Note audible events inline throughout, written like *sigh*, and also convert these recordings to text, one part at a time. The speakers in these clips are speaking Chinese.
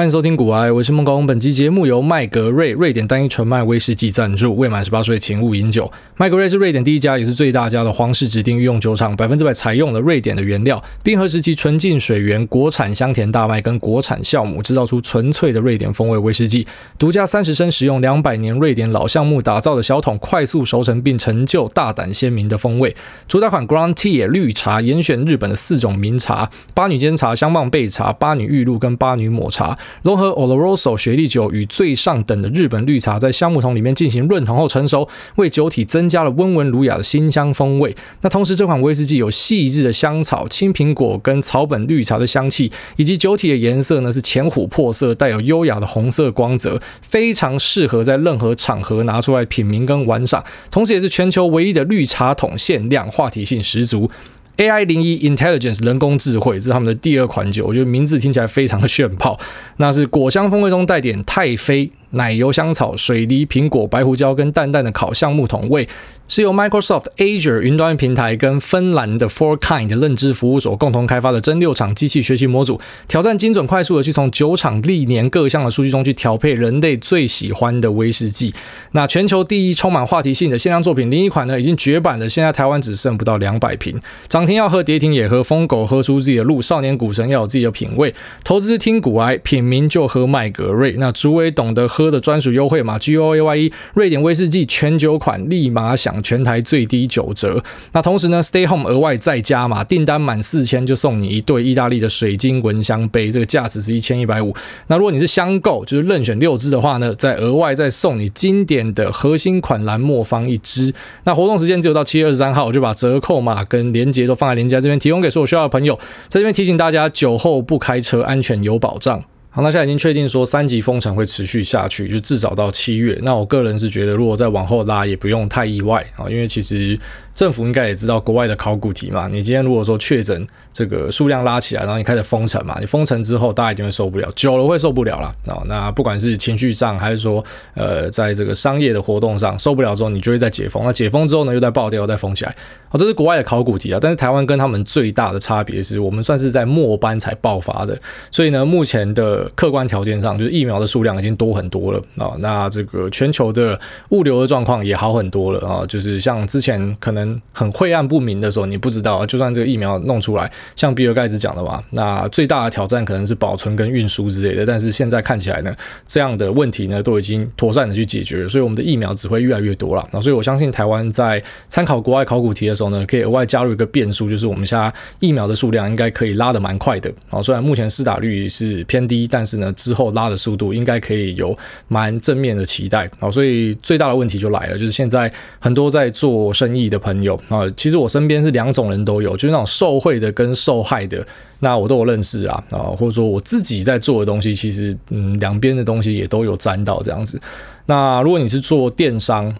欢迎收听股癌，我是孟高。本期节目由麦格瑞瑞典单一纯麦威士忌赞助。未满十八岁请勿饮酒。麦格瑞是瑞典第一家也是最大家的皇室指定御用酒厂，百分之百采用了瑞典的原料，冰河时期纯净水源、国产香甜大麦跟国产酵母，制造出纯粹的瑞典风味威士忌。独家三十升，使用两百年瑞典老橡木打造的小桶，快速熟成并成就大胆鲜明的风味。主打款 Grand Tea 绿茶，严选日本的四种名茶：八女煎茶、香棒焙茶、八女玉露跟八女抹茶。融合 Oloroso 雪莉酒与最上等的日本绿茶，在橡木桶里面进行润桶后成熟，为酒体增加了温文儒雅的新香风味。那同时，这款威士忌有细致的香草、青苹果跟草本绿茶的香气，以及酒体的颜色呢是浅琥珀色，带有优雅的红色光泽，非常适合在任何场合拿出来品茗跟玩赏。同时，也是全球唯一的绿茶桶限量，话题性十足。AI 零一 Intelligence 人工智慧，这是他们的第二款酒，我觉得名字听起来非常的炫炮。那是果香风味中带点太妃。奶油、香草、水梨、苹果、白胡椒跟淡淡的烤橡木桶味，是由 Microsoft Azure 云端平台跟芬兰的 Fourkind 认知服务所共同开发的真六场机器学习模组，挑战精准快速的去从酒厂历年各项的数据中去调配人类最喜欢的威士忌。那全球第一充满话题性的限量作品，另一款呢已经绝版了，现在台湾只剩不到两百瓶。涨停要喝，跌停也喝，疯狗喝出自己的路，少年股神要有自己的品味。投资听股癌，品茗就喝麦格瑞。那诸位懂得喝。喝的专属优惠码 G O A Y E，瑞典威士忌全酒款立马享全台最低九折。那同时呢，Stay Home 额外再加码，订单满四千就送你一对意大利的水晶蚊香杯，这个价值是一千一百五。那如果你是香购，就是任选六支的话呢，再额外再送你经典的核心款蓝磨坊一支。那活动时间只有到七月二十三号，我就把折扣码跟链接都放在链接这边，提供给所有需要的朋友。在这边提醒大家，酒后不开车，安全有保障。好，那现在已经确定说三级封城会持续下去，就至少到七月。那我个人是觉得，如果再往后拉，也不用太意外啊，因为其实。政府应该也知道国外的考古题嘛？你今天如果说确诊这个数量拉起来，然后你开始封城嘛？你封城之后，大家一定会受不了，久了会受不了了啊。那不管是情绪上，还是说呃，在这个商业的活动上受不了之后，你就会再解封。那解封之后呢，又再爆掉，又再封起来。哦，这是国外的考古题啊。但是台湾跟他们最大的差别是我们算是在末班才爆发的，所以呢，目前的客观条件上，就是疫苗的数量已经多很多了啊。那这个全球的物流的状况也好很多了啊。就是像之前可能。很晦暗不明的时候，你不知道，就算这个疫苗弄出来，像比尔盖茨讲的嘛，那最大的挑战可能是保存跟运输之类的。但是现在看起来呢，这样的问题呢都已经妥善的去解决了，所以我们的疫苗只会越来越多了。那所以我相信台湾在参考国外考古题的时候呢，可以额外加入一个变数，就是我们现在疫苗的数量应该可以拉得蛮快的。啊，虽然目前施打率是偏低，但是呢之后拉的速度应该可以有蛮正面的期待。啊，所以最大的问题就来了，就是现在很多在做生意的朋友朋友。啊，其实我身边是两种人都有，就是那种受贿的跟受害的，那我都有认识啦，啊，或者说我自己在做的东西，其实嗯，两边的东西也都有沾到这样子。那如果你是做电商、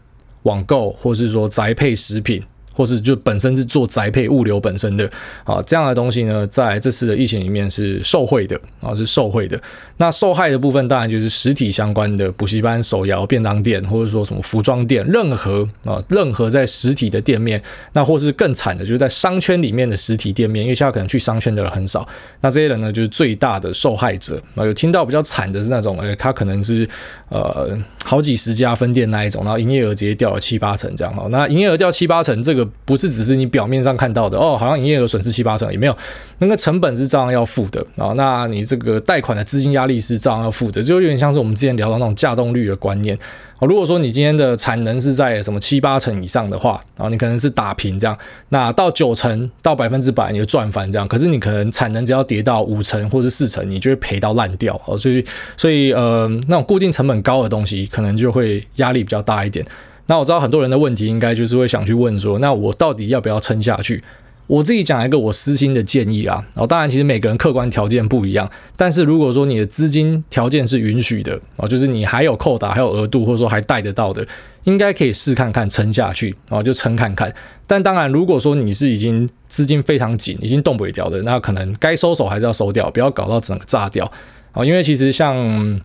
网购，或是说宅配食品。或是就本身是做宅配物流本身的啊，这样的东西呢，在这次的疫情里面是受惠的啊，是受惠的。那受害的部分当然就是实体相关的补习班、手摇、便当店，或者说什么服装店，任何啊，任何在实体的店面，那或是更惨的，就是在商圈里面的实体店面，因为现在可能去商圈的人很少，那这些人呢就是最大的受害者啊。有听到比较惨的是那种，诶，他可能是呃好几十家分店那一种，然后营业额直接掉了七八成这样。那营业额掉七八成，这个。不是只是你表面上看到的哦，好像营业额损失七八成也没有，那个成本是照样要付的啊。那你这个贷款的资金压力是照样要付的，就有点像是我们之前聊到那种价动率的观念啊。如果说你今天的产能是在什么七八成以上的话，然后你可能是打平这样，那到九成到百分之百你就赚翻这样。可是你可能产能只要跌到五成或者四成，你就会赔到烂掉哦。所以所以呃，那种固定成本高的东西，可能就会压力比较大一点。那我知道很多人的问题，应该就是会想去问说，那我到底要不要撑下去？我自己讲一个我私心的建议啊，然后当然其实每个人客观条件不一样，但是如果说你的资金条件是允许的啊，就是你还有扣打，还有额度，或者说还贷得到的，应该可以试看看撑下去，然后就撑看看。但当然，如果说你是已经资金非常紧，已经动不了的，那可能该收手还是要收掉，不要搞到整个炸掉啊，因为其实像。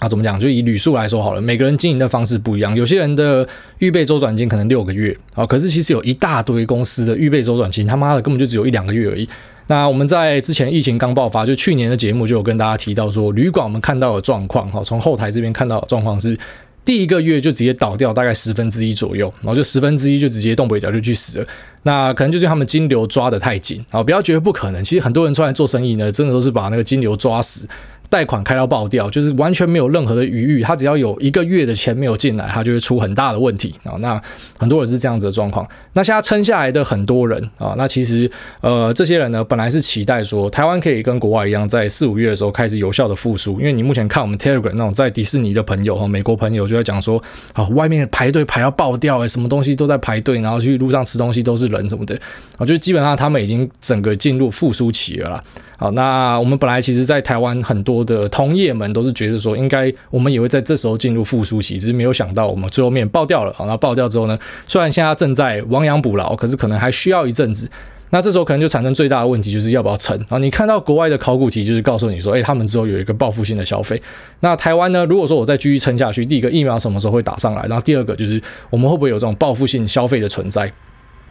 啊，怎么讲？就以旅宿来说好了，每个人经营的方式不一样。有些人的预备周转金可能六个月啊，可是其实有一大堆公司的预备周转金，他妈的根本就只有一两个月而已。那我们在之前疫情刚爆发，就去年的节目就有跟大家提到说，旅馆我们看到的状况哈，从后台这边看到的状况是，第一个月就直接倒掉大概十分之一左右，然后就十分之一就直接动不了就去死了。那可能就是他们金流抓得太紧啊，不要觉得不可能，其实很多人出来做生意呢，真的都是把那个金流抓死。贷款开到爆掉，就是完全没有任何的余裕。他只要有一个月的钱没有进来，他就会出很大的问题啊。那很多人是这样子的状况。那现在撑下来的很多人啊，那其实呃，这些人呢，本来是期待说台湾可以跟国外一样，在四五月的时候开始有效的复苏。因为你目前看我们 Telegram 那种在迪士尼的朋友哈，美国朋友就在讲说，啊，外面排队排到爆掉，诶，什么东西都在排队，然后去路上吃东西都是人什么的。啊，就基本上他们已经整个进入复苏期了啦。好，那我们本来其实，在台湾很多的同业们都是觉得说，应该我们也会在这时候进入复苏期，只是没有想到我们最后面爆掉了。好，那爆掉之后呢，虽然现在正在亡羊补牢，可是可能还需要一阵子。那这时候可能就产生最大的问题，就是要不要撑。啊，你看到国外的考古题，就是告诉你说，诶，他们之后有一个报复性的消费。那台湾呢？如果说我再继续撑下去，第一个疫苗什么时候会打上来？然后第二个就是我们会不会有这种报复性消费的存在？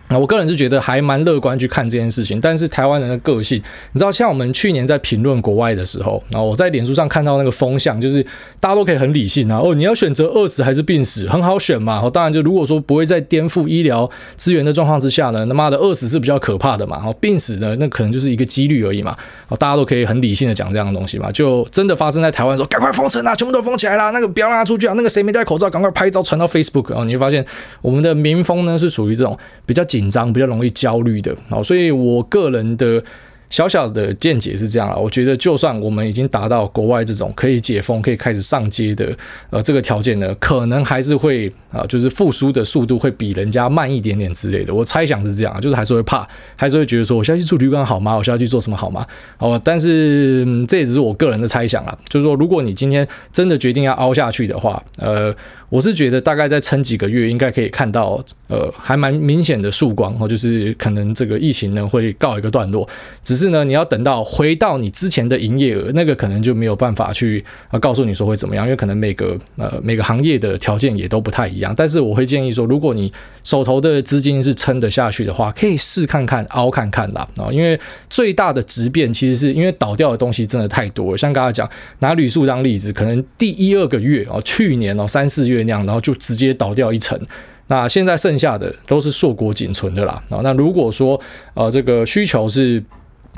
那我个人是觉得还蛮乐观去看这件事情，但是台湾人的个性，你知道，像我们去年在评论国外的时候，然后我在脸书上看到那个风向，就是大家都可以很理性啊，哦，你要选择饿死还是病死，很好选嘛。哦，当然就如果说不会在颠覆医疗资源的状况之下呢，他妈的饿死是比较可怕的嘛。哦，病死呢，那可能就是一个几率而已嘛。哦，大家都可以很理性的讲这样的东西嘛。就真的发生在台湾说，赶快封城啊，全部都封起来啦，那个不要让他出去啊，那个谁没戴口罩，赶快拍照传到 Facebook 哦，你会发现我们的民风呢是属于这种比较紧紧张、比较容易焦虑的，好，所以我个人的。小小的见解是这样啊，我觉得就算我们已经达到国外这种可以解封、可以开始上街的呃这个条件呢，可能还是会啊，就是复苏的速度会比人家慢一点点之类的。我猜想是这样，就是还是会怕，还是会觉得说，我现在去住旅馆好吗？我现在去做什么好吗？哦，但是这也只是我个人的猜想啊，就是说，如果你今天真的决定要凹下去的话，呃。我是觉得大概再撑几个月，应该可以看到，呃，还蛮明显的曙光，哦，就是可能这个疫情呢会告一个段落。只是呢，你要等到回到你之前的营业额，那个可能就没有办法去啊告诉你说会怎么样，因为可能每个呃每个行业的条件也都不太一样。但是我会建议说，如果你手头的资金是撑得下去的话，可以试看看凹看看啦啊，因为最大的质变其实是因为倒掉的东西真的太多了。像刚才讲拿旅宿当例子，可能第一二个月哦，去年哦三四月。然后就直接倒掉一层。那现在剩下的都是硕果仅存的啦。那如果说呃这个需求是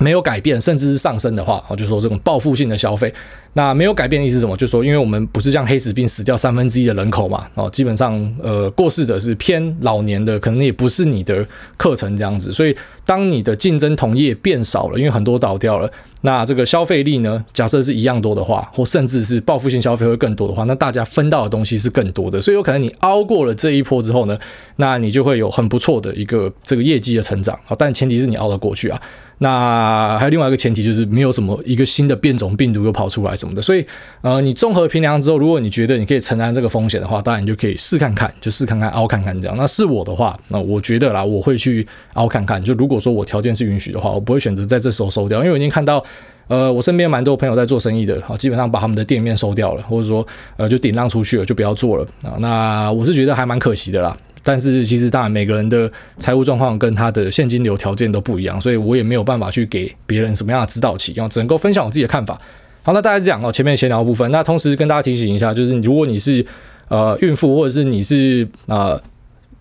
没有改变，甚至是上升的话，就说这种报复性的消费。那没有改变的意思是什么？就说，因为我们不是像黑死病死掉三分之一的人口嘛，哦，基本上呃过世的是偏老年的，可能也不是你的课程这样子。所以当你的竞争同业变少了，因为很多倒掉了，那这个消费力呢，假设是一样多的话，或甚至是报复性消费会更多的话，那大家分到的东西是更多的。所以有可能你熬过了这一波之后呢，那你就会有很不错的一个这个业绩的成长啊，但前提是你熬得过去啊。那还有另外一个前提就是没有什么一个新的变种病毒又跑出来。什么的，所以呃，你综合评量之后，如果你觉得你可以承担这个风险的话，当然你就可以试看看，就试看看凹看看这样。那是我的话，那我觉得啦，我会去凹看看。就如果说我条件是允许的话，我不会选择在这时候收掉，因为我已经看到，呃，我身边蛮多朋友在做生意的，啊，基本上把他们的店面收掉了，或者说呃就顶让出去了，就不要做了啊。那我是觉得还蛮可惜的啦。但是其实当然每个人的财务状况跟他的现金流条件都不一样，所以我也没有办法去给别人什么样的指导期，然后只能够分享我自己的看法。好，那大概是这样哦。前面闲聊部分，那同时跟大家提醒一下，就是如果你是呃孕妇，或者是你是呃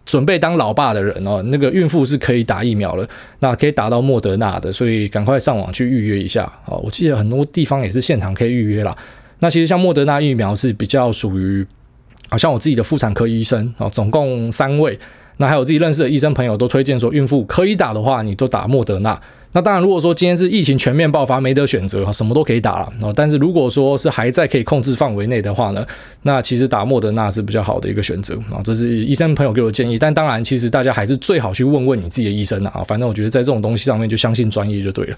准备当老爸的人哦，那个孕妇是可以打疫苗了，那可以打到莫德纳的，所以赶快上网去预约一下啊。我记得很多地方也是现场可以预约啦。那其实像莫德纳疫苗是比较属于，好像我自己的妇产科医生啊，总共三位。那还有自己认识的医生朋友都推荐说，孕妇可以打的话，你都打莫德纳。那当然，如果说今天是疫情全面爆发，没得选择，什么都可以打了。但是如果说是还在可以控制范围内的话呢，那其实打莫德纳是比较好的一个选择啊。这是医生朋友给我的建议。但当然，其实大家还是最好去问问你自己的医生啊。反正我觉得在这种东西上面，就相信专业就对了。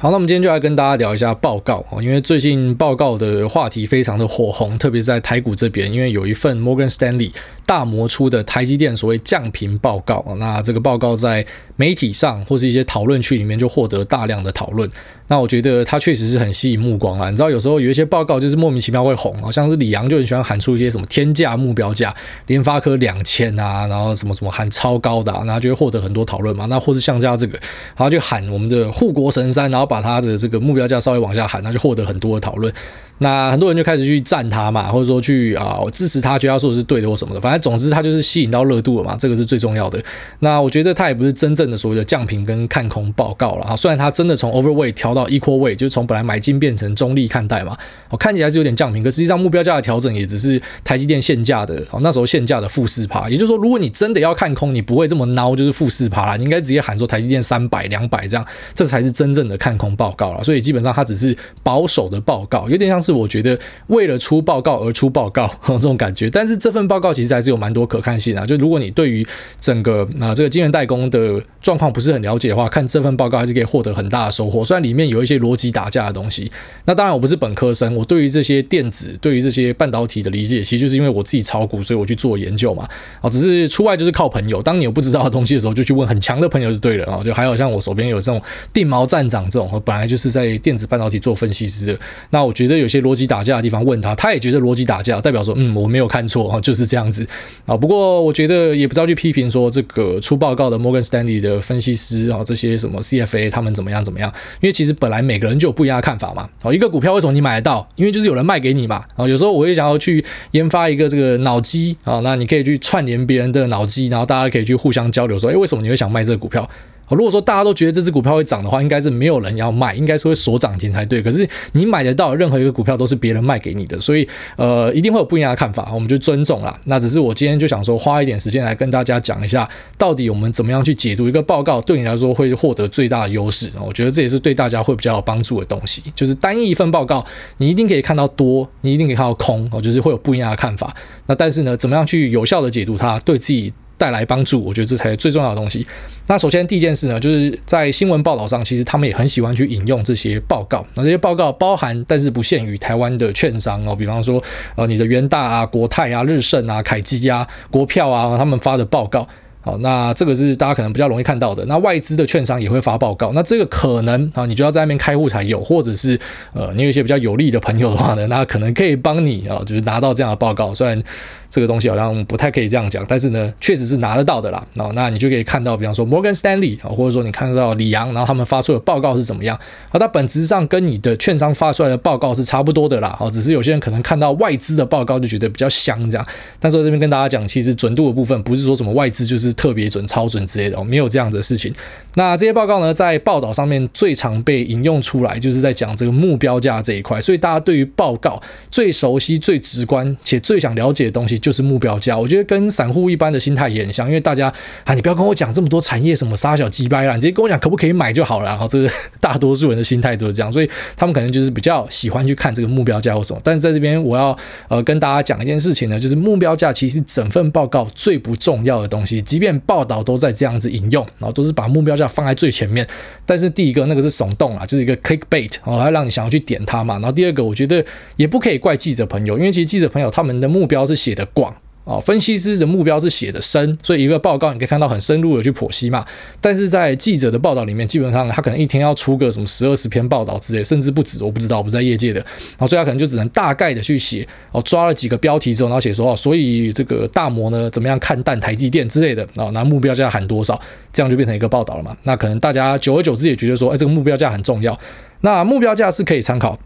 好，那我们今天就来跟大家聊一下报告啊，因为最近报告的话题非常的火红，特别是在台股这边，因为有一份 Morgan Stanley 大摩出的台积电所谓降频报告啊，那这个报告在媒体上或是一些讨论区里面就获得大量的讨论。那我觉得它确实是很吸引目光啊。你知道，有时候有一些报告就是莫名其妙会红，好像是李阳就很喜欢喊出一些什么天价目标价，联发科两千啊，然后什么什么喊超高的，然后就会获得很多讨论嘛。那或是像这样这个，然后就喊我们的护国神山，然后把它的这个目标价稍微往下喊，那就获得很多的讨论。那很多人就开始去赞他嘛，或者说去啊支持他，觉得他说的是对的或什么的。反正总之他就是吸引到热度了嘛，这个是最重要的。那我觉得他也不是真正的所谓的降频跟看空报告了啊。虽然他真的从 overweight 调到 equal weight，就是从本来买进变成中立看待嘛，我看起来是有点降频，可实际上目标价的调整也只是台积电现价的哦，那时候现价的负四趴。也就是说，如果你真的要看空，你不会这么孬，就是负四趴啦，你应该直接喊说台积电三百、两百这样，这才是真正的看空报告了。所以基本上它只是保守的报告，有点像是是我觉得。为了出报告而出报告，*laughs* 这种感觉。但是这份报告其实还是有蛮多可看性啊。就如果你对于整个啊这个晶圆代工的状况不是很了解的话，看这份报告还是可以获得很大的收获。虽然里面有一些逻辑打架的东西。那当然我不是本科生，我对于这些电子、对于这些半导体的理解，其实就是因为我自己炒股，所以我去做研究嘛。啊，只是出外就是靠朋友。当你有不知道的东西的时候，就去问很强的朋友就对了啊。就还有像我手边有这种定毛站长这种，本来就是在电子半导体做分析师的。那我觉得有些逻辑打架的地方。问他，他也觉得逻辑打架，代表说，嗯，我没有看错啊，就是这样子啊。不过我觉得也不知道去批评说这个出报告的摩根斯丹利的分析师啊，这些什么 CFA 他们怎么样怎么样？因为其实本来每个人就有不一样的看法嘛。哦，一个股票为什么你买得到？因为就是有人卖给你嘛。啊，有时候我也想要去研发一个这个脑机啊，那你可以去串联别人的脑机，然后大家可以去互相交流说，哎，为什么你会想卖这个股票？如果说大家都觉得这只股票会涨的话，应该是没有人要卖，应该是会锁涨停才对。可是你买得到任何一个股票都是别人卖给你的，所以呃一定会有不一样的看法，我们就尊重啦。那只是我今天就想说花一点时间来跟大家讲一下，到底我们怎么样去解读一个报告，对你来说会获得最大的优势。我觉得这也是对大家会比较有帮助的东西，就是单一一份报告，你一定可以看到多，你一定可以看到空，哦，就是会有不一样的看法。那但是呢，怎么样去有效的解读它，对自己带来帮助，我觉得这才是最重要的东西。那首先第一件事呢，就是在新闻报道上，其实他们也很喜欢去引用这些报告。那这些报告包含，但是不限于台湾的券商哦，比方说呃你的元大啊、国泰啊、日盛啊、凯基啊、国票啊，他们发的报告。好，那这个是大家可能比较容易看到的。那外资的券商也会发报告，那这个可能啊，你就要在那边开户才有，或者是呃你有一些比较有利的朋友的话呢，那可能可以帮你啊，就是拿到这样的报告，虽然。这个东西好像不太可以这样讲，但是呢，确实是拿得到的啦。那那你就可以看到，比方说摩根士丹利啊，或者说你看得到李阳，然后他们发出的报告是怎么样？啊，它本质上跟你的券商发出来的报告是差不多的啦。哦，只是有些人可能看到外资的报告就觉得比较香这样。但是我这边跟大家讲，其实准度的部分不是说什么外资就是特别准、超准之类的哦，没有这样子的事情。那这些报告呢，在报道上面最常被引用出来，就是在讲这个目标价这一块。所以大家对于报告最熟悉、最直观且最想了解的东西，就是目标价。我觉得跟散户一般的心态也很像，因为大家啊，你不要跟我讲这么多产业什么杀小鸡掰啦，你直接跟我讲可不可以买就好了。然后这个大多数人的心态都是这样，所以他们可能就是比较喜欢去看这个目标价或什么。但是在这边我要呃跟大家讲一件事情呢，就是目标价其实整份报告最不重要的东西，即便报道都在这样子引用，然后都是把目标价放在最前面，但是第一个那个是耸动啊，就是一个 clickbait 哦，要让你想要去点它嘛。然后第二个，我觉得也不可以怪记者朋友，因为其实记者朋友他们的目标是写的广。哦，分析师的目标是写的深，所以一个报告你可以看到很深入的去剖析嘛。但是在记者的报道里面，基本上他可能一天要出个什么十二十篇报道之类，甚至不止，我不知道，我不在业界的。然后所以他可能就只能大概的去写，哦，抓了几个标题之后，然后写说哦，所以这个大摩呢怎么样看淡台积电之类的，哦，拿目标价喊多少，这样就变成一个报道了嘛。那可能大家久而久之也觉得说，哎，这个目标价很重要。那目标价是可以参考，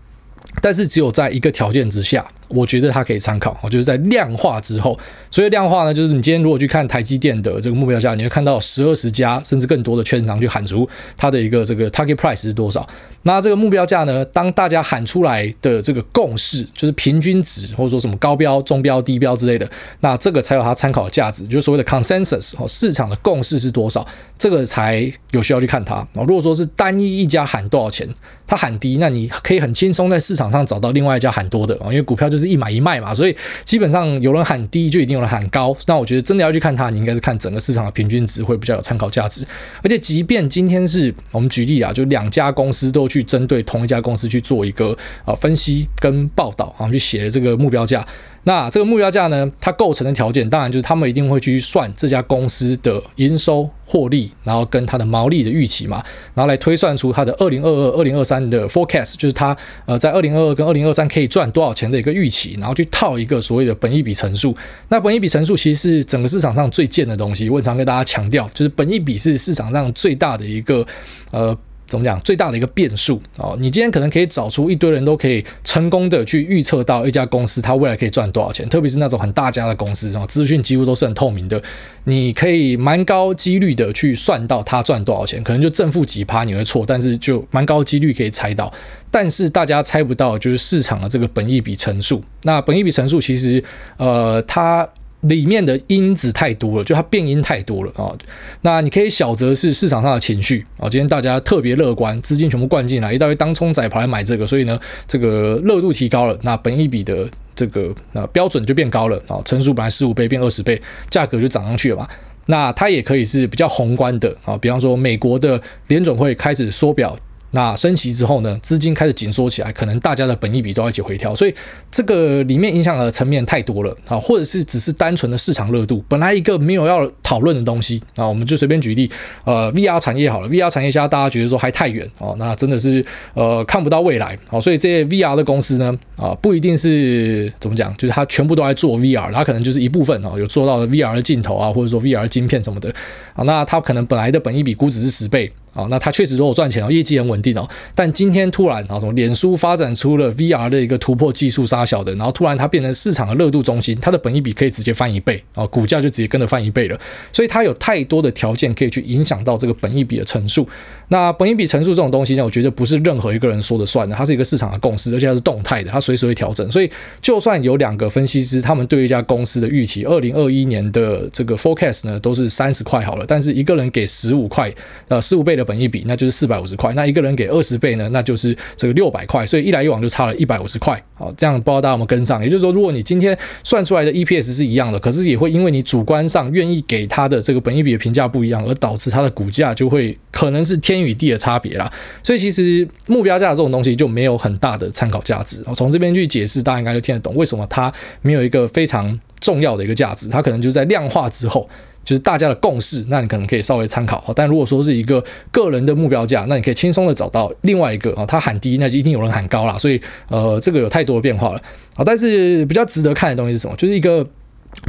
但是只有在一个条件之下。我觉得它可以参考，就是在量化之后，所以量化呢，就是你今天如果去看台积电的这个目标价，你会看到十二十家甚至更多的券商去喊出它的一个这个 target price 是多少。那这个目标价呢，当大家喊出来的这个共识，就是平均值或者说什么高标、中标、低标之类的，那这个才有它参考的价值，就是所谓的 consensus 哦，市场的共识是多少，这个才有需要去看它啊。如果说是单一一家喊多少钱，它喊低，那你可以很轻松在市场上找到另外一家喊多的啊，因为股票就是。一买一卖嘛，所以基本上有人喊低，就一定有人喊高。那我觉得真的要去看它，你应该是看整个市场的平均值会比较有参考价值。而且，即便今天是我们举例啊，就两家公司都去针对同一家公司去做一个啊分析跟报道啊，去写了这个目标价。那这个目标价呢，它构成的条件当然就是他们一定会去算这家公司的营收、获利，然后跟它的毛利的预期嘛，然后来推算出它的二零二二、二零二三的 forecast，就是它呃在二零二二跟二零二三可以赚多少钱的一个预期，然后去套一个所谓的本益比乘数。那本益比乘数其实是整个市场上最贱的东西，我常跟大家强调，就是本益比是市场上最大的一个呃。怎么讲？最大的一个变数哦，你今天可能可以找出一堆人都可以成功的去预测到一家公司它未来可以赚多少钱，特别是那种很大家的公司啊，资讯几乎都是很透明的，你可以蛮高几率的去算到它赚多少钱，可能就正负几趴你会错，但是就蛮高几率可以猜到。但是大家猜不到就是市场的这个本益比乘数。那本益比乘数其实呃它。里面的因子太多了，就它变因太多了啊、哦。那你可以小则是市场上的情绪啊、哦，今天大家特别乐观，资金全部灌进来，一大堆当冲仔跑来买这个，所以呢，这个热度提高了，那本一比的这个呃标准就变高了啊，乘、哦、数本来十五倍变二十倍，价格就涨上去了嘛。那它也可以是比较宏观的啊、哦，比方说美国的联准会开始缩表。那升息之后呢，资金开始紧缩起来，可能大家的本益比都要一起回调，所以这个里面影响的层面太多了啊，或者是只是单纯的市场热度，本来一个没有要讨论的东西啊，我们就随便举例，呃，VR 产业好了，VR 产业现在大家觉得说还太远哦，那真的是呃看不到未来哦，所以这些 VR 的公司呢啊，不一定是怎么讲，就是它全部都在做 VR，它可能就是一部分哦，有做到的 VR 的镜头啊，或者说 VR 的晶片什么的啊，那它可能本来的本益比估值是十倍。啊，那它确实都有赚钱哦，业绩很稳定哦。但今天突然啊，什么脸书发展出了 VR 的一个突破技术杀小的，然后突然它变成市场的热度中心，它的本益比可以直接翻一倍啊，股价就直接跟着翻一倍了。所以它有太多的条件可以去影响到这个本益比的乘数。那本益比乘数这种东西呢，我觉得不是任何一个人说了算的，它是一个市场的共识，而且它是动态的，它随时会调整。所以就算有两个分析师，他们对一家公司的预期，二零二一年的这个 forecast 呢，都是三十块好了，但是一个人给十五块，呃，十五倍的本益比，那就是。四百五十块，那一个人给二十倍呢，那就是这个六百块，所以一来一往就差了一百五十块。好，这样不知道大家有没有跟上？也就是说，如果你今天算出来的 EPS 是一样的，可是也会因为你主观上愿意给他的这个本益比的评价不一样，而导致它的股价就会可能是天与地的差别啦。所以其实目标价这种东西就没有很大的参考价值。我从这边去解释，大家应该就听得懂为什么它没有一个非常重要的一个价值。它可能就在量化之后。就是大家的共识，那你可能可以稍微参考。但如果说是一个个人的目标价，那你可以轻松的找到另外一个啊，他喊低，那就一定有人喊高啦。所以呃，这个有太多的变化了啊。但是比较值得看的东西是什么？就是一个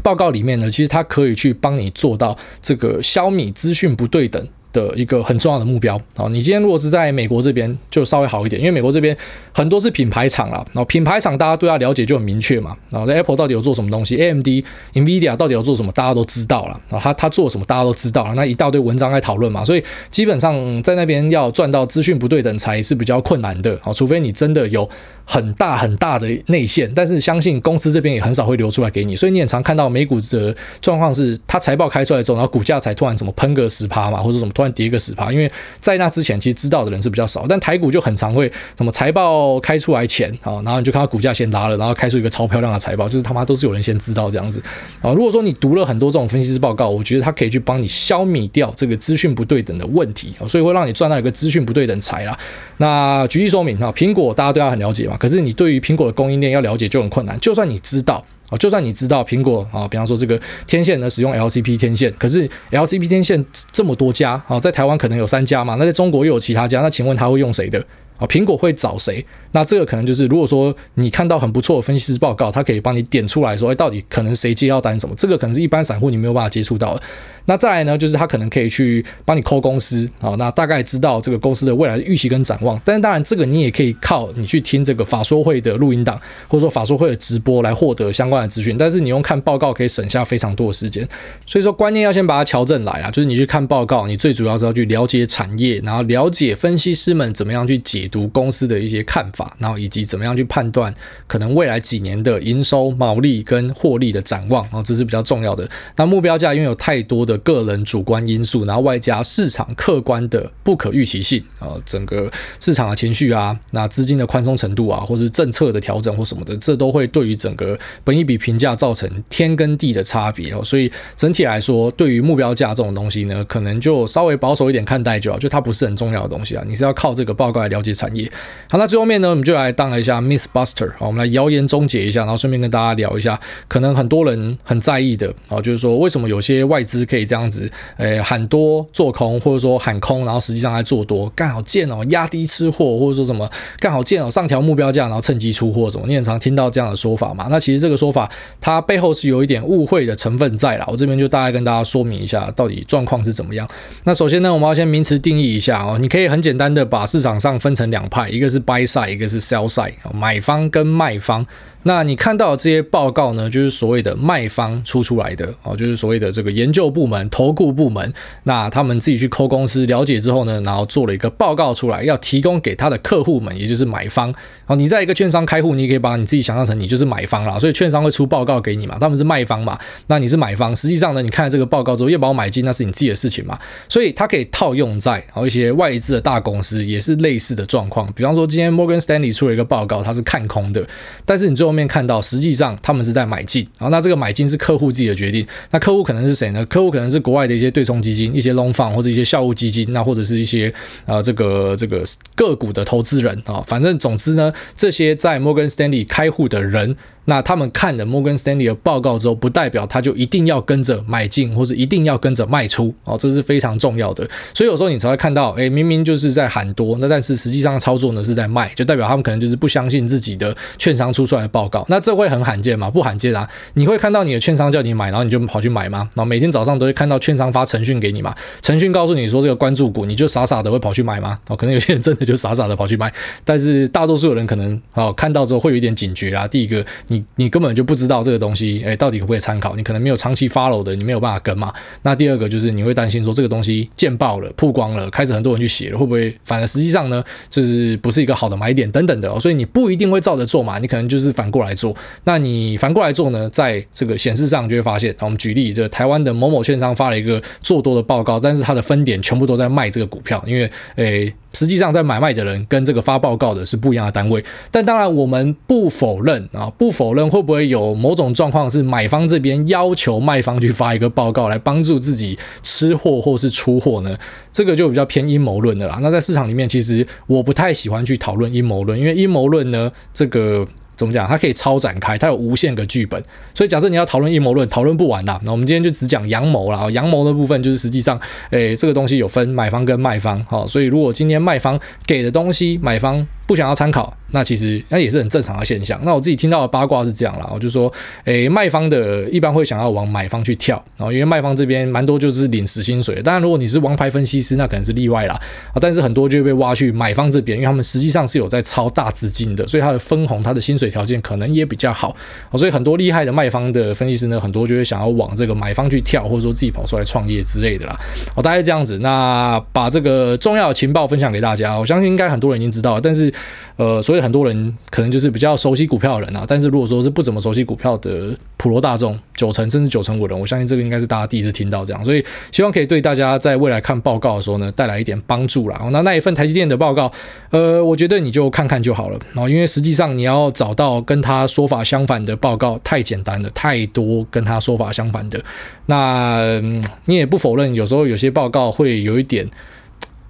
报告里面呢，其实它可以去帮你做到这个消弭资讯不对等的一个很重要的目标啊。你今天如果是在美国这边，就稍微好一点，因为美国这边。很多是品牌厂啦，然后品牌厂大家对它了解就很明确嘛。然后在 Apple 到底有做什么东西，AMD、NVIDIA 到底有做什么，大家都知道了。然后他他做什么，大家都知道了。那一大堆文章在讨论嘛，所以基本上在那边要赚到资讯不对等才是比较困难的。啊，除非你真的有很大很大的内线，但是相信公司这边也很少会流出来给你。所以你也常看到美股的状况是，它财报开出来之后，然后股价才突然什么喷个十趴嘛，或者什么突然跌个十趴，因为在那之前其实知道的人是比较少。但台股就很常会什么财报。开出来前啊，然后你就看到股价先拉了，然后开出一个超漂亮的财报，就是他妈都是有人先知道这样子啊。如果说你读了很多这种分析师报告，我觉得它可以去帮你消弭掉这个资讯不对等的问题啊，所以会让你赚到一个资讯不对等财啦。那举例说明啊，苹果大家对它很了解嘛，可是你对于苹果的供应链要了解就很困难。就算你知道啊，就算你知道苹果啊，比方说这个天线呢使用 LCP 天线，可是 LCP 天线这么多家啊，在台湾可能有三家嘛，那在中国又有其他家，那请问他会用谁的？啊，苹果会找谁？那这个可能就是，如果说你看到很不错的分析师报告，他可以帮你点出来说，哎，到底可能谁接要单什么？这个可能是一般散户你没有办法接触到的。那再来呢，就是他可能可以去帮你抠公司啊，那大概知道这个公司的未来的预期跟展望。但是当然，这个你也可以靠你去听这个法说会的录音档，或者说法说会的直播来获得相关的资讯。但是你用看报告可以省下非常多的时间。所以说，观念要先把它调正来啊，就是你去看报告，你最主要是要去了解产业，然后了解分析师们怎么样去解读公司的一些看法，然后以及怎么样去判断可能未来几年的营收、毛利跟获利的展望啊，这是比较重要的。那目标价因为有太多的。个人主观因素，然后外加市场客观的不可预期性啊，整个市场的情绪啊，那资金的宽松程度啊，或者是政策的调整或什么的，这都会对于整个本一比评价造成天跟地的差别哦。所以整体来说，对于目标价这种东西呢，可能就稍微保守一点看待就好，就它不是很重要的东西啊。你是要靠这个报告来了解产业。好，那最后面呢，我们就来当一下 Miss Buster，好，我们来谣言终结一下，然后顺便跟大家聊一下，可能很多人很在意的啊，就是说为什么有些外资可以这样子，诶，喊多做空，或者说喊空，然后实际上在做多，干好贱哦，压低吃货，或者说什么干好贱哦，上调目标价，然后趁机出货，什么？你很常听到这样的说法嘛？那其实这个说法它背后是有一点误会的成分在啦，我这边就大概跟大家说明一下，到底状况是怎么样。那首先呢，我们要先名词定义一下哦，你可以很简单的把市场上分成两派，一个是 buy side，一个是 sell side，买方跟卖方。那你看到这些报告呢，就是所谓的卖方出出来的哦，就是所谓的这个研究部门、投顾部门，那他们自己去抠公司了解之后呢，然后做了一个报告出来，要提供给他的客户们，也就是买方。哦，你在一个券商开户，你可以把你自己想象成你就是买方啦，所以券商会出报告给你嘛，他们是卖方嘛，那你是买方。实际上呢，你看了这个报告之后，要不要买进，那是你自己的事情嘛。所以它可以套用在哦一些外资的大公司，也是类似的状况。比方说，今天 Morgan Stanley 出了一个报告，它是看空的，但是你最后面看到，实际上他们是在买进。然后那这个买进是客户自己的决定。那客户可能是谁呢？客户可能是国外的一些对冲基金、一些 long fund 或者一些校务基金，那或者是一些呃这个这个个股的投资人啊。反正总之呢，这些在摩根士丹利开户的人。那他们看了摩根斯丹利的报告之后，不代表他就一定要跟着买进，或是一定要跟着卖出哦，这是非常重要的。所以有时候你才会看到，哎，明明就是在喊多，那但是实际上操作呢是在卖，就代表他们可能就是不相信自己的券商出出来的报告。那这会很罕见吗？不罕见啊！你会看到你的券商叫你买，然后你就跑去买吗？然后每天早上都会看到券商发程讯给你嘛？程讯告诉你说这个关注股，你就傻傻的会跑去买吗？哦，可能有些人真的就傻傻的跑去买，但是大多数的人可能哦看到之后会有一点警觉啊。第一个，你你根本就不。知道这个东西，哎，到底可不可以参考？你可能没有长期 follow 的，你没有办法跟嘛。那第二个就是你会担心说这个东西见报了、曝光了，开始很多人去写了，会不会反而实际上呢，就是不是一个好的买点等等的。所以你不一定会照着做嘛，你可能就是反过来做。那你反过来做呢，在这个显示上就会发现，我们举例，就台湾的某某券商发了一个做多的报告，但是它的分点全部都在卖这个股票，因为诶。实际上，在买卖的人跟这个发报告的是不一样的单位，但当然我们不否认啊，不否否认会不会有某种状况是买方这边要求卖方去发一个报告来帮助自己吃货或是出货呢？这个就比较偏阴谋论的啦。那在市场里面，其实我不太喜欢去讨论阴谋论，因为阴谋论呢，这个。怎么讲？它可以超展开，它有无限个剧本。所以假设你要讨论阴谋论，讨论不完啦。那我们今天就只讲阳谋了。阳谋的部分就是实际上，诶，这个东西有分买方跟卖方。好，所以如果今天卖方给的东西，买方。不想要参考，那其实那也是很正常的现象。那我自己听到的八卦是这样啦，我就说，诶，卖方的一般会想要往买方去跳，然后因为卖方这边蛮多就是领死薪水。当然，如果你是王牌分析师，那可能是例外啦。啊，但是很多就会被挖去买方这边，因为他们实际上是有在超大资金的，所以他的分红、他的薪水条件可能也比较好。所以很多厉害的卖方的分析师呢，很多就会想要往这个买方去跳，或者说自己跑出来创业之类的啦。哦，大概这样子。那把这个重要的情报分享给大家，我相信应该很多人已经知道了，但是。呃，所以很多人可能就是比较熟悉股票的人啊，但是如果说是不怎么熟悉股票的普罗大众，九成甚至九成五人，我相信这个应该是大家第一次听到这样，所以希望可以对大家在未来看报告的时候呢，带来一点帮助啦。那那一份台积电的报告，呃，我觉得你就看看就好了。然后，因为实际上你要找到跟他说法相反的报告太简单了，太多跟他说法相反的。那，你也不否认，有时候有些报告会有一点。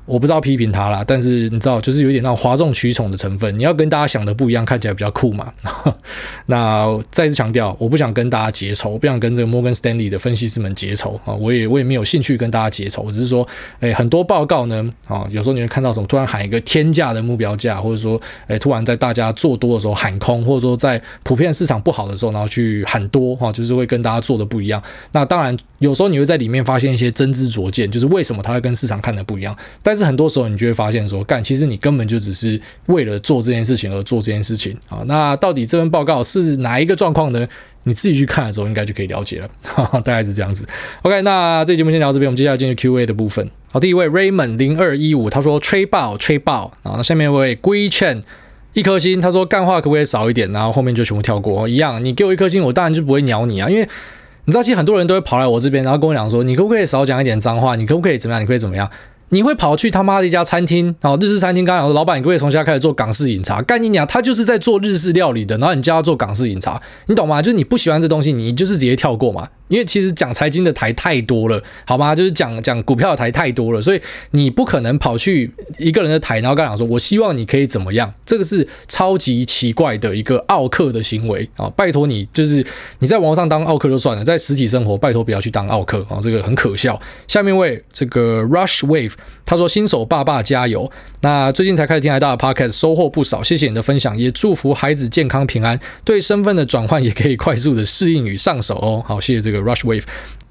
我不知道批评他啦，但是你知道，就是有点那种哗众取宠的成分。你要跟大家想的不一样，看起来比较酷嘛。*laughs* 那再次强调，我不想跟大家结仇，我不想跟这个摩根斯丹利的分析师们结仇啊。我也我也没有兴趣跟大家结仇。我只是说，诶，很多报告呢，啊，有时候你会看到什么，突然喊一个天价的目标价，或者说，诶，突然在大家做多的时候喊空，或者说在普遍市场不好的时候，然后去喊多，哈，就是会跟大家做的不一样。那当然，有时候你会在里面发现一些真知灼见，就是为什么它会跟市场看的不一样。但但是很多时候，你就会发现说，干，其实你根本就只是为了做这件事情而做这件事情啊。那到底这份报告是哪一个状况呢？你自己去看的时候，应该就可以了解了。哈 *laughs* 哈，大概是这样子。OK，那这节目先聊这边，我们接下来进入 Q&A 的部分。好，第一位 Raymond 零二一五，他说吹爆吹爆。然后下面一位 Guichen 一颗星，他说干话可不可以少一点？然后后面就全部跳过，一样。你给我一颗星，我当然就不会鸟你啊，因为你知道，其实很多人都会跑来我这边，然后跟我讲说，你可不可以少讲一点脏话？你可不可以怎么样？你可以怎么样？你会跑去他妈的一家餐厅，哦，日式餐厅。刚刚讲说，老板，你可不可以从家开始做港式饮茶？干你娘，他就是在做日式料理的，然后你叫他做港式饮茶，你懂吗？就是你不喜欢这东西，你就是直接跳过嘛。因为其实讲财经的台太多了，好吗？就是讲讲股票的台太多了，所以你不可能跑去一个人的台，然后跟他讲说，我希望你可以怎么样？这个是超级奇怪的一个奥客的行为啊！拜托你，就是你在网上当奥客就算了，在实体生活，拜托不要去当奥客啊！这个很可笑。下面为这个 Rush Wave，他说新手爸爸加油。那最近才开始听海大的 Podcast，收获不少，谢谢你的分享，也祝福孩子健康平安，对身份的转换也可以快速的适应与上手哦。好，谢谢这个 Rush Wave。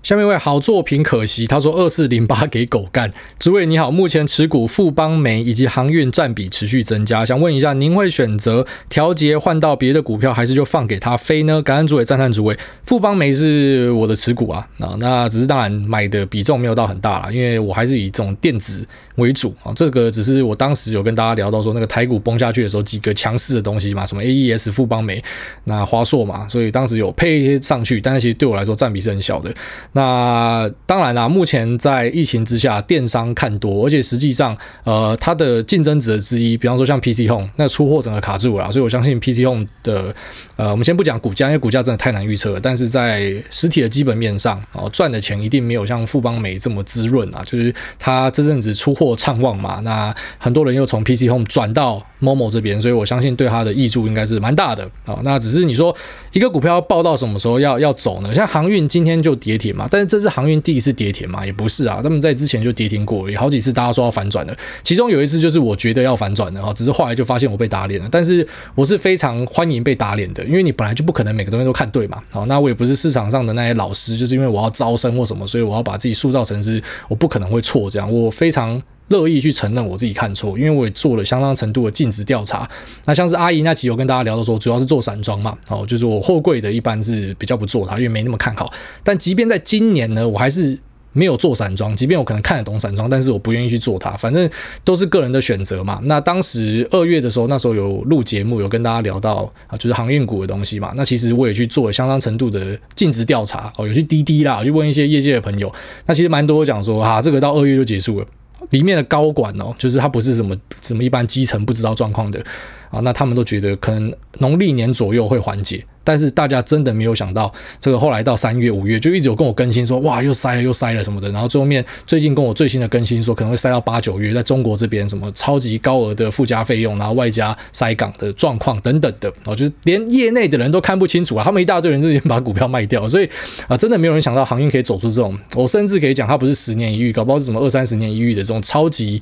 下面一位好作品可惜，他说二四零八给狗干。诸位你好，目前持股富邦媒以及航运占比持续增加，想问一下，您会选择调节换到别的股票，还是就放给他飞呢？感恩诸位，赞叹诸位。富邦媒是我的持股啊，啊，那只是当然买的比重没有到很大啦，因为我还是以这种电子为主啊。这个只是我当时有跟大家聊到说，那个台股崩下去的时候，几个强势的东西嘛，什么 AES、富邦媒、那华硕嘛，所以当时有配一些上去，但是其实对我来说占比是很小的。那当然啦，目前在疫情之下，电商看多，而且实际上，呃，它的竞争者之一，比方说像 PC Home，那出货整个卡住了，所以我相信 PC Home 的，呃，我们先不讲股价，因为股价真的太难预测了。但是在实体的基本面上，哦，赚的钱一定没有像富邦媒这么滋润啊。就是它这阵子出货畅旺嘛，那很多人又从 PC Home 转到 Momo 这边，所以我相信对它的益处应该是蛮大的啊。那只是你说一个股票要抱到什么时候要要走呢？像航运今天就跌停嘛，但是这是航运第一次跌停嘛？也不是啊，他们在之前就跌停过，有好几次大家说要反转的，其中有一次就是我觉得要反转的啊，只是后来就发现我被打脸了。但是我是非常欢迎被打脸的，因为你本来就不可能每个东西都看对嘛。好，那我也不是市场上的那些老师，就是因为我要招生或什么，所以我要把自己塑造成是我不可能会错这样，我非常。乐意去承认我自己看错，因为我也做了相当程度的尽职调查。那像是阿姨那期有跟大家聊的说，主要是做散装嘛，哦，就是我货柜的一般是比较不做它，因为没那么看好。但即便在今年呢，我还是没有做散装，即便我可能看得懂散装，但是我不愿意去做它。反正都是个人的选择嘛。那当时二月的时候，那时候有录节目，有跟大家聊到啊，就是航运股的东西嘛。那其实我也去做了相当程度的尽职调查，哦，有去滴滴啦，去问一些业界的朋友。那其实蛮多讲说啊，这个到二月就结束了。里面的高管哦，就是他不是什么什么一般基层不知道状况的啊，那他们都觉得可能农历年左右会缓解。但是大家真的没有想到，这个后来到三月、五月就一直有跟我更新说，哇，又塞了，又塞了什么的。然后最后面最近跟我最新的更新说，可能会塞到八九月，在中国这边什么超级高额的附加费用，然后外加塞港的状况等等的。哦，就是连业内的人都看不清楚啊，他们一大堆人就已经把股票卖掉，所以啊，真的没有人想到航运可以走出这种，我甚至可以讲，它不是十年一遇，搞不好是什么二三十年一遇的这种超级。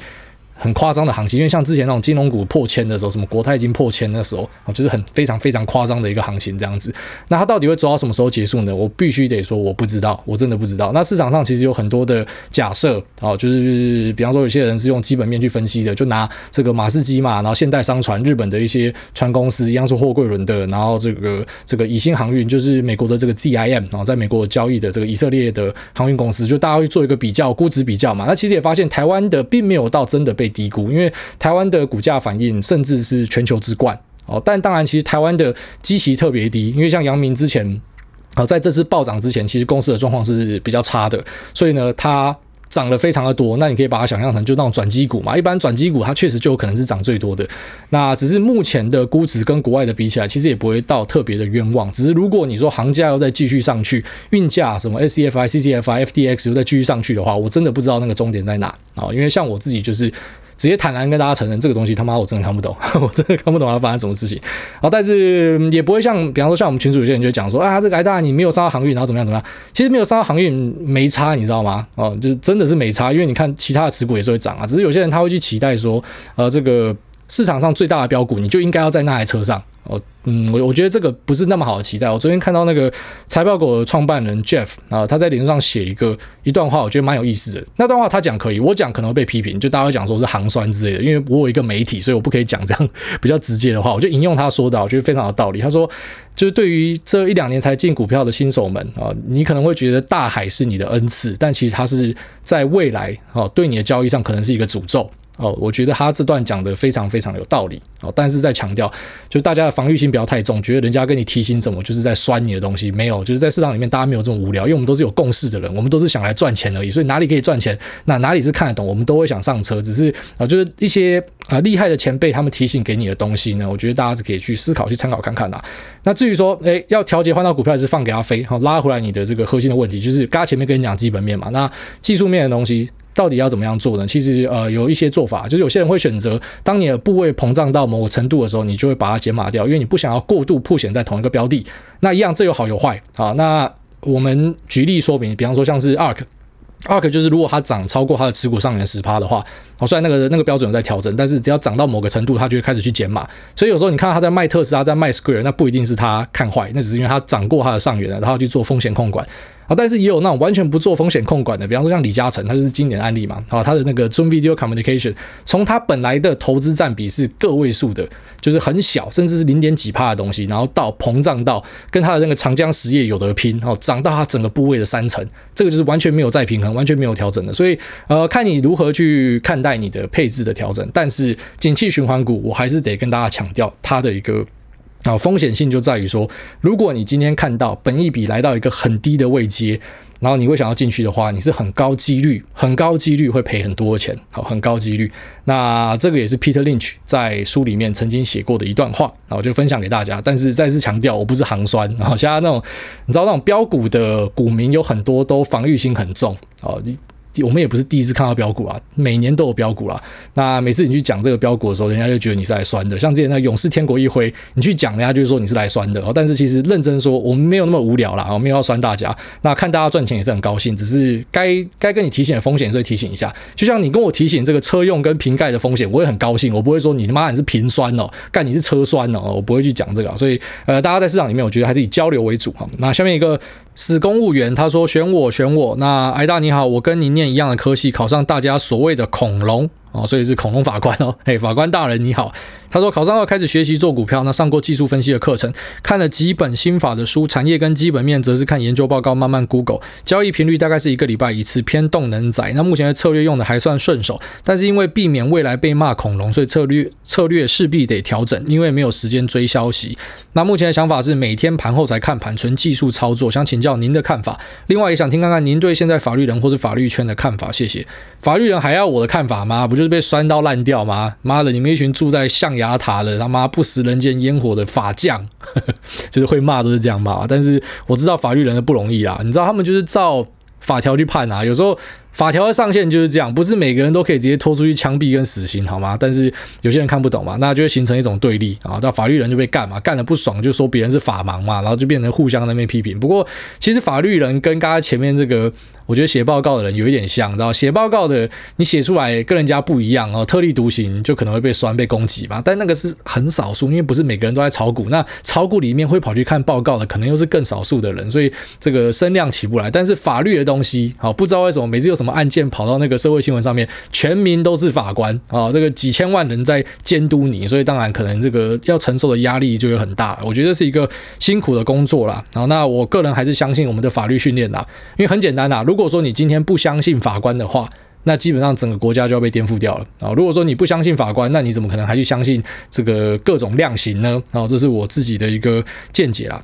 很夸张的行情，因为像之前那种金融股破千的时候，什么国泰金破千的时候，就是很非常非常夸张的一个行情这样子。那它到底会走到什么时候结束呢？我必须得说我不知道，我真的不知道。那市场上其实有很多的假设啊，就是比方说有些人是用基本面去分析的，就拿这个马士基嘛，然后现代商船、日本的一些船公司一样是货柜轮的，然后这个这个以新航运就是美国的这个 ZIM，然后在美国交易的这个以色列的航运公司，就大家会做一个比较，估值比较嘛。那其实也发现台湾的并没有到真的被低估，因为台湾的股价反应甚至是全球之冠哦，但当然，其实台湾的基期特别低，因为像阳明之前啊，在这次暴涨之前，其实公司的状况是比较差的，所以呢，它。涨了非常的多，那你可以把它想象成就那种转机股嘛。一般转机股它确实就有可能是涨最多的，那只是目前的估值跟国外的比起来，其实也不会到特别的冤枉。只是如果你说行价要再继续上去，运价什么 SCFI、CCFI、FDX 又再继续上去的话，我真的不知道那个终点在哪啊。因为像我自己就是。直接坦然跟大家承认，这个东西他妈我真的看不懂，*laughs* 我真的看不懂它发生什么事情。啊，但是也不会像，比方说像我们群主有些人就讲说啊，这个挨大你没有杀到航运，然后怎么样怎么样？其实没有杀到航运没差，你知道吗？哦，就真的是没差，因为你看其他的持股也是会涨啊，只是有些人他会去期待说，呃，这个市场上最大的标股，你就应该要在那台车上。哦，嗯，我我觉得这个不是那么好的期待。我昨天看到那个财报狗的创办人 Jeff 啊，他在脸书上写一个一段话，我觉得蛮有意思的。那段话他讲可以，我讲可能会被批评，就大家会讲说是行酸之类的。因为我有一个媒体，所以我不可以讲这样 *laughs* 比较直接的话。我就引用他说的，我觉得非常有道理。他说，就是对于这一两年才进股票的新手们啊，你可能会觉得大海是你的恩赐，但其实它是在未来啊，对你的交易上可能是一个诅咒。哦，我觉得他这段讲的非常非常有道理哦，但是在强调，就是大家的防御心不要太重，觉得人家跟你提醒什么就是在酸你的东西，没有，就是在市场里面大家没有这么无聊，因为我们都是有共识的人，我们都是想来赚钱而已，所以哪里可以赚钱，那哪里是看得懂，我们都会想上车，只是啊，就是一些啊厉害的前辈他们提醒给你的东西呢，我觉得大家是可以去思考、去参考看看的。那至于说，诶，要调节换到股票还是放给他飞，好拉回来你的这个核心的问题，就是刚才前面跟你讲基本面嘛，那技术面的东西。到底要怎么样做呢？其实呃有一些做法，就是有些人会选择，当你的部位膨胀到某个程度的时候，你就会把它减码掉，因为你不想要过度破险在同一个标的。那一样，这有好有坏啊。那我们举例说明，比方说像是 ARK，ARK 就是如果它涨超过它的持股上缘十趴的话，哦，虽然那个那个标准有在调整，但是只要涨到某个程度，它就会开始去减码。所以有时候你看到他在卖特斯拉，在卖 Square，那不一定是他看坏，那只是因为它涨过它的上缘了，然后去做风险控管。啊，但是也有那种完全不做风险控管的，比方说像李嘉诚，他就是经典案例嘛。啊，他的那个 Zoom Video Communication，从他本来的投资占比是个位数的，就是很小，甚至是零点几帕的东西，然后到膨胀到跟他的那个长江实业有得拼，然后涨到他整个部位的三成，这个就是完全没有再平衡，完全没有调整的。所以，呃，看你如何去看待你的配置的调整。但是，景气循环股，我还是得跟大家强调它的一个。啊，风险性就在于说，如果你今天看到本益比来到一个很低的位阶，然后你会想要进去的话，你是很高几率、很高几率会赔很多钱，好，很高几率。那这个也是 Peter Lynch 在书里面曾经写过的一段话，那我就分享给大家。但是再次强调，我不是行酸，然后现在那种你知道那种标股的股民有很多都防御心很重，啊，我们也不是第一次看到标股啊，每年都有标股啦。那每次你去讲这个标股的时候，人家就觉得你是来酸的。像之前那勇士天国一挥，你去讲，人家就是说你是来酸的。哦但是其实认真说，我们没有那么无聊啦，我没有要酸大家。那看大家赚钱也是很高兴，只是该该跟你提醒的风险，所以提醒一下。就像你跟我提醒这个车用跟瓶盖的风险，我也很高兴。我不会说你他妈你是瓶酸哦，干你是车酸哦，我不会去讲这个。所以呃，大家在市场里面，我觉得还是以交流为主哈。那下面一个。死公务员，他说选我选我。那挨大你好，我跟你念一样的科系，考上大家所谓的恐龙哦，所以是恐龙法官哦。*laughs* 嘿，法官大人你好。他说考上后开始学习做股票，那上过技术分析的课程，看了几本心法的书，产业跟基本面则是看研究报告，慢慢 Google。交易频率大概是一个礼拜一次，偏动能仔。那目前的策略用的还算顺手，但是因为避免未来被骂恐龙，所以策略策略势必得调整，因为没有时间追消息。那目前的想法是每天盘后才看盘，纯技术操作。想请教您的看法，另外也想听看看您对现在法律人或是法律圈的看法。谢谢。法律人还要我的看法吗？不就就是被酸到烂掉吗？妈的，你们一群住在象牙塔的他妈不食人间烟火的法匠，*laughs* 就是会骂都是这样骂。但是我知道法律人的不容易啊，你知道他们就是照法条去判啊，有时候。法条的上限就是这样，不是每个人都可以直接拖出去枪毙跟死刑，好吗？但是有些人看不懂嘛，那就会形成一种对立啊，那法律人就被干嘛，干得不爽就说别人是法盲嘛，然后就变成互相在那边批评。不过其实法律人跟刚才前面这个。我觉得写报告的人有一点像，知道写报告的你写出来跟人家不一样哦，特立独行就可能会被酸被攻击嘛。但那个是很少数，因为不是每个人都在炒股。那炒股里面会跑去看报告的，可能又是更少数的人，所以这个声量起不来。但是法律的东西，好，不知道为什么每次又什么案件跑到那个社会新闻上面，全民都是法官啊，这个几千万人在监督你，所以当然可能这个要承受的压力就会很大。我觉得是一个辛苦的工作啦。然后，那我个人还是相信我们的法律训练啦，因为很简单啦，如果说你今天不相信法官的话，那基本上整个国家就要被颠覆掉了啊！如果说你不相信法官，那你怎么可能还去相信这个各种量刑呢？啊，这是我自己的一个见解啦。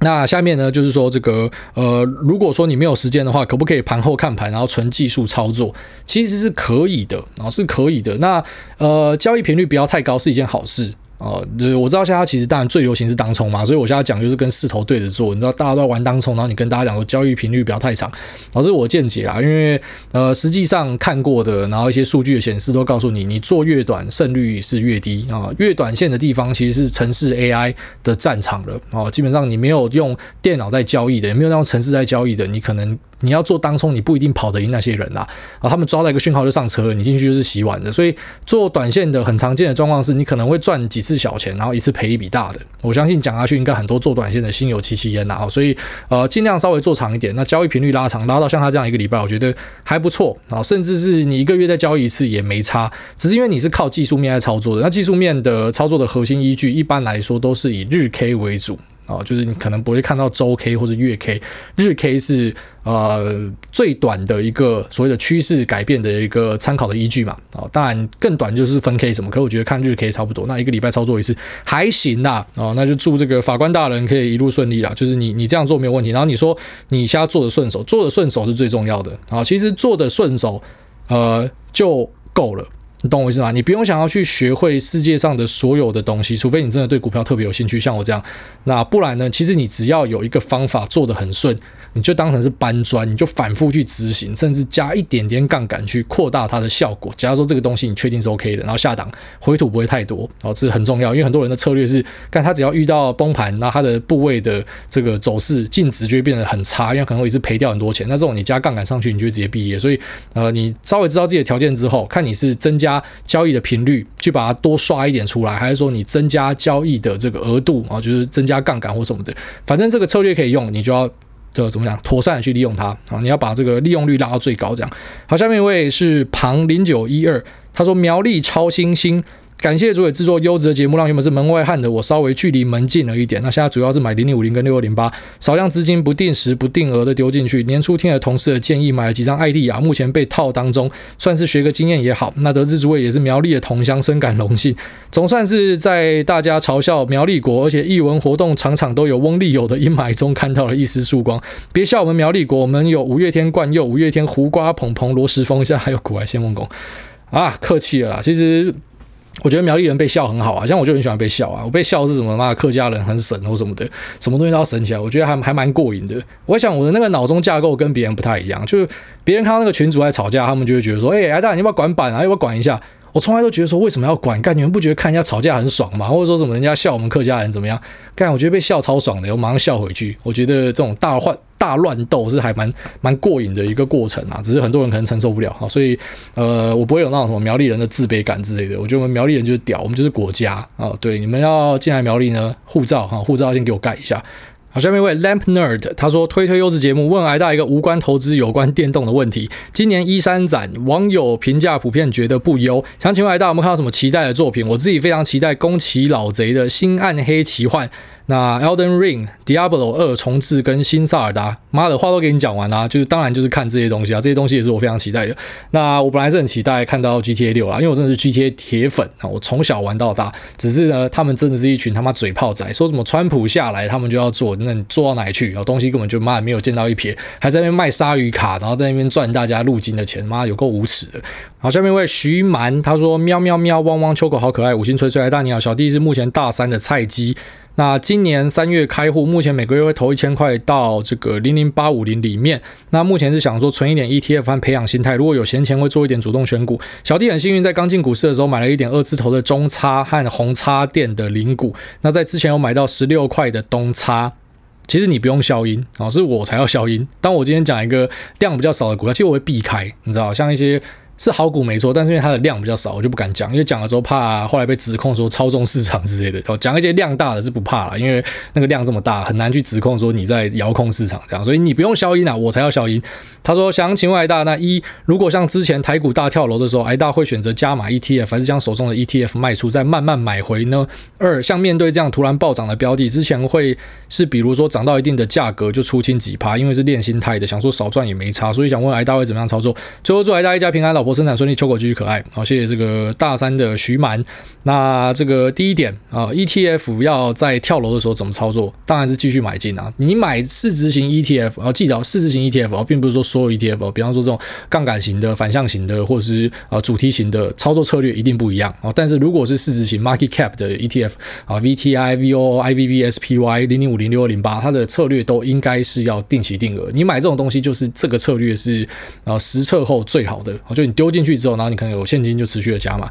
那下面呢，就是说这个呃，如果说你没有时间的话，可不可以盘后看盘，然后纯技术操作？其实是可以的啊，是可以的。那呃，交易频率不要太高是一件好事。哦，对，我知道现在其实当然最流行是当冲嘛，所以我现在讲就是跟势头对着做。你知道大家都在玩当冲，然后你跟大家讲说交易频率不要太长，这是我见解啦。因为呃，实际上看过的，然后一些数据的显示都告诉你，你做越短胜率是越低啊。越短线的地方其实是城市 AI 的战场了哦。基本上你没有用电脑在交易的，也没有用城市在交易的，你可能。你要做当冲，你不一定跑得赢那些人啦。啊，他们抓到一个讯号就上车了，你进去就是洗碗的。所以做短线的很常见的状况是，你可能会赚几次小钱，然后一次赔一笔大的。我相信讲下去，应该很多做短线的心有戚戚焉呐。所以呃，尽量稍微做长一点，那交易频率拉长，拉到像他这样一个礼拜，我觉得还不错啊。甚至是你一个月再交易一次也没差，只是因为你是靠技术面在操作的。那技术面的操作的核心依据，一般来说都是以日 K 为主。哦，就是你可能不会看到周 K 或者月 K，日 K 是呃最短的一个所谓的趋势改变的一个参考的依据嘛。啊，当然更短就是分 K 什么，可我觉得看日 K 差不多。那一个礼拜操作一次还行呐。哦，那就祝这个法官大人可以一路顺利啦。就是你你这样做没有问题。然后你说你现在做的顺手，做的顺手是最重要的啊。其实做的顺手，呃，就够了。你懂我意思吗？你不用想要去学会世界上的所有的东西，除非你真的对股票特别有兴趣，像我这样。那不然呢？其实你只要有一个方法做得很顺。你就当成是搬砖，你就反复去执行，甚至加一点点杠杆去扩大它的效果。假如说这个东西你确定是 OK 的，然后下档回吐不会太多，哦，这是很重要，因为很多人的策略是，看他只要遇到崩盘，那他的部位的这个走势净值就会变得很差，因为可能会一直赔掉很多钱。那这种你加杠杆上去，你就直接毕业。所以，呃，你稍微知道自己的条件之后，看你是增加加交易的频率，去把它多刷一点出来，还是说你增加交易的这个额度啊，就是增加杠杆或什么的，反正这个策略可以用，你就要。这怎么讲？妥善的去利用它啊！你要把这个利用率拉到最高，这样。好，下面一位是庞零九一二，他说苗栗超新星。感谢主委制作优质的节目，让原本是门外汉的我稍微距离门近了一点。那现在主要是买零零五零跟六二零八，少量资金不定时不定额的丢进去。年初听了同事的建议，买了几张艾地亚，目前被套当中，算是学个经验也好。那得知主委也是苗栗的同乡，深感荣幸。总算是在大家嘲笑苗栗国，而且艺文活动场场都有翁立友的阴霾中，看到了一丝曙光。别笑我们苗栗国，我们有五月天冠佑、五月天胡瓜捧捧、罗时丰，现在还有股海谢孟恭啊，客气了啦，其实。我觉得苗栗人被笑很好啊，像我就很喜欢被笑啊。我被笑是什么？妈，客家人很神或什么的，什么东西都要神起来。我觉得还还蛮过瘾的。我想我的那个脑中架构跟别人不太一样，就是别人看到那个群主在吵架，他们就会觉得说：“哎、欸，艾大，你要不要管板啊？要不要管一下？”我从来都觉得说，为什么要管？干，你们不觉得看人家吵架很爽吗？或者说什么人家笑我们客家人怎么样？干，我觉得被笑超爽的，我马上笑回去。我觉得这种大换大乱斗是还蛮蛮过瘾的一个过程啊，只是很多人可能承受不了哈。所以呃，我不会有那种什么苗栗人的自卑感之类的。我觉得我们苗栗人就是屌，我们就是国家啊。对，你们要进来苗栗呢，护照哈，护照先给我盖一下。好，下面一位 Lamp Nerd，他说推推优质节目，问挨大一个无关投资、有关电动的问题。今年一三展，网友评价普遍觉得不优，想请问挨大有没有看到什么期待的作品？我自己非常期待宫崎老贼的新暗黑奇幻。那 Elden Ring、Diablo 二重置跟新萨尔达，妈的话都给你讲完啦，就是当然就是看这些东西啊，这些东西也是我非常期待的。那我本来是很期待看到 GTA 六啦，因为我真的是 GTA 铁粉啊，我从小玩到大。只是呢，他们真的是一群他妈嘴炮仔，说什么川普下来他们就要做，那你做到哪里去？然后东西根本就妈的没有见到一撇，还在那边卖鲨鱼卡，然后在那边赚大家入金的钱，妈有够无耻的。好，下面一位徐蛮，他说喵喵喵汪汪秋狗好可爱，五星吹吹，癌大你好，小弟是目前大三的菜鸡。那今年三月开户，目前每个月会投一千块到这个零零八五零里面。那目前是想说存一点 ETF 和培养心态，如果有闲钱会做一点主动选股。小弟很幸运，在刚进股市的时候买了一点二字头的中差和红插电的零股。那在之前有买到十六块的东差。其实你不用消音啊，是我才要消音。当我今天讲一个量比较少的股票，其实我会避开，你知道，像一些。是好股没错，但是因为它的量比较少，我就不敢讲，因为讲的时候怕后来被指控说操纵市场之类的。哦，讲一些量大的是不怕啦，因为那个量这么大，很难去指控说你在遥控市场这样，所以你不用消音啊，我才要消音。他说想请问癌大，那一如果像之前台股大跳楼的时候，癌大会选择加码 ETF，还是将手中的 ETF 卖出再慢慢买回呢？二像面对这样突然暴涨的标的，之前会是比如说涨到一定的价格就出清几趴，因为是练心态的，想说少赚也没差，所以想问癌大会怎么样操作？最后祝癌大一家平安，老婆生产顺利，秋果继续可爱。好，谢谢这个大三的徐蛮。那这个第一点啊，ETF 要在跳楼的时候怎么操作？当然是继续买进啊。你买市值型 ETF，啊，记得市值型 ETF 并不是说所有 ETF，比方说这种杠杆型的、反向型的，或者是啊主题型的操作策略一定不一样啊。但是如果是市值型 Market Cap 的 ETF 啊，VTI、VO、IVV、SPY、零零五零六二零八，它的策略都应该是要定期定额。你买这种东西，就是这个策略是啊实测后最好的。就你丢进去之后，然后你可能有现金就持续的加码。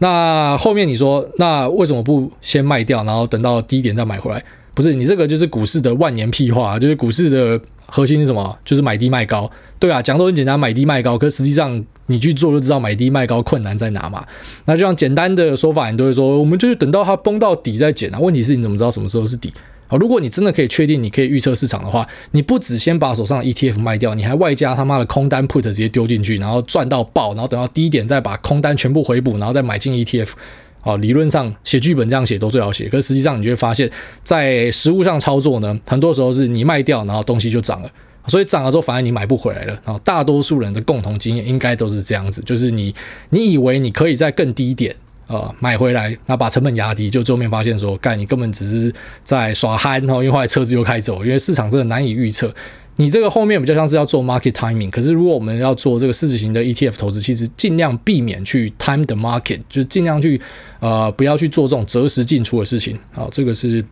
那后面你说，那为什么不先卖掉，然后等到低点再买回来？不是，你这个就是股市的万年屁话，就是股市的核心是什么？就是买低卖高。对啊，讲都很简单，买低卖高。可实际上你去做就知道买低卖高困难在哪嘛。那就像简单的说法，你都会说，我们就是等到它崩到底再减啊。问题是你怎么知道什么时候是底？好，如果你真的可以确定你可以预测市场的话，你不只先把手上的 ETF 卖掉，你还外加他妈的空单 put 直接丢进去，然后赚到爆，然后等到低点再把空单全部回补，然后再买进 ETF。好，理论上写剧本这样写都最好写，可是实际上你就会发现，在实物上操作呢，很多时候是你卖掉，然后东西就涨了。所以涨了之后反而你买不回来了。然后大多数人的共同经验应该都是这样子，就是你你以为你可以在更低点呃买回来，那把成本压低，就最后面发现说，干你根本只是在耍憨，然后因为后来车子又开走，因为市场真的难以预测。你这个后面比较像是要做 market timing，可是如果我们要做这个市值型的 ETF 投资，其实尽量避免去 time the market，就是尽量去呃不要去做这种择时进出的事情。好，这个是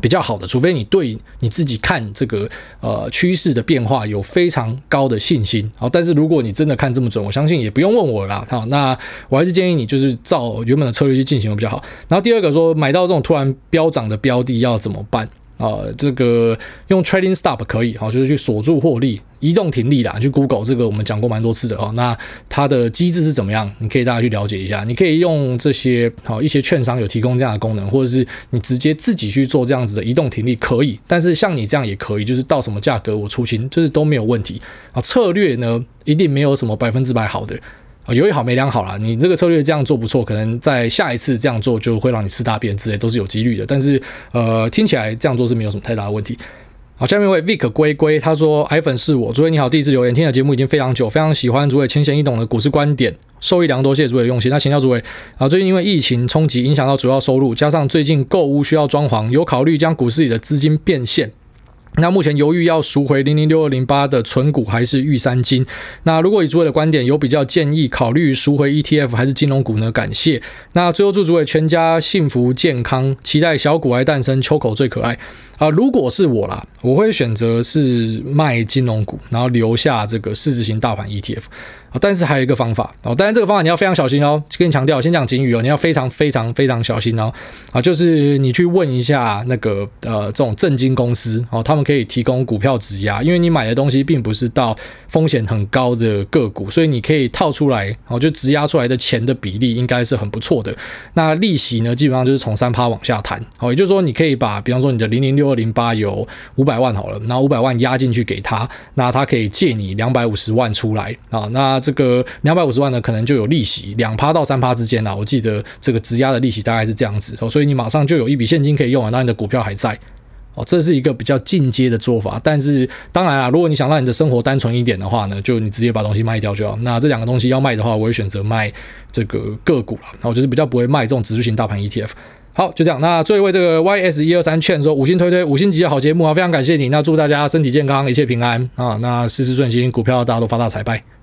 比较好的，除非你对你自己看这个呃趋势的变化有非常高的信心。好，但是如果你真的看这么准，我相信也不用问我啦。好，那我还是建议你就是照原本的策略去进行比较好。然后第二个说，买到这种突然飙涨的标的要怎么办？啊，这个用 trading stop 可以，好，就是去锁住获利，移动停利啦。去 Google 这个我们讲过蛮多次的哦。那它的机制是怎么样？你可以大家去了解一下。你可以用这些好一些券商有提供这样的功能，或者是你直接自己去做这样子的移动停利可以。但是像你这样也可以，就是到什么价格我出清，就是都没有问题啊。策略呢，一定没有什么百分之百好的。啊有一好没两好啦，你这个策略这样做不错，可能在下一次这样做就会让你吃大便之类，都是有几率的。但是呃，听起来这样做是没有什么太大的问题。好，下面一位 Vic 龟龟他说：“iPhone 是我，诸位你好，第一次留言，听的节目已经非常久，非常喜欢诸位浅显易懂的股市观点，受益良多，谢谢诸位用心。那请教诸位啊，最近因为疫情冲击影响到主要收入，加上最近购屋需要装潢，有考虑将股市里的资金变现。”那目前犹豫要赎回零零六二零八的存股还是玉三金？那如果以诸位的观点，有比较建议考虑赎回 ETF 还是金融股呢？感谢。那最后祝诸位全家幸福健康，期待小股癌诞生，秋口最可爱。啊，如果是我啦，我会选择是卖金融股，然后留下这个市值型大盘 ETF。啊，但是还有一个方法哦，当然这个方法你要非常小心哦。跟你强调，先讲警语哦，你要非常非常非常小心哦。啊，就是你去问一下那个呃这种证金公司哦，他们可以提供股票质押，因为你买的东西并不是到风险很高的个股，所以你可以套出来哦，就质押出来的钱的比例应该是很不错的。那利息呢，基本上就是从三趴往下谈哦，也就是说你可以把，比方说你的零零六二零八有五百万好了，那五百万押进去给他，那他可以借你两百五十万出来啊，那。这个两百五十万呢，可能就有利息两趴到三趴之间啦。我记得这个质押的利息大概是这样子哦，所以你马上就有一笔现金可以用啊，那你的股票还在哦，这是一个比较进阶的做法。但是当然啊，如果你想让你的生活单纯一点的话呢，就你直接把东西卖掉就好。那这两个东西要卖的话，我会选择卖这个个股了，然后就是比较不会卖这种指数型大盘 ETF。好，就这样。那最后一位这个 YS 一二三劝说五星推推五星级的好节目啊，非常感谢你。那祝大家身体健康，一切平安啊，那事事顺心，股票大家都发大财，拜。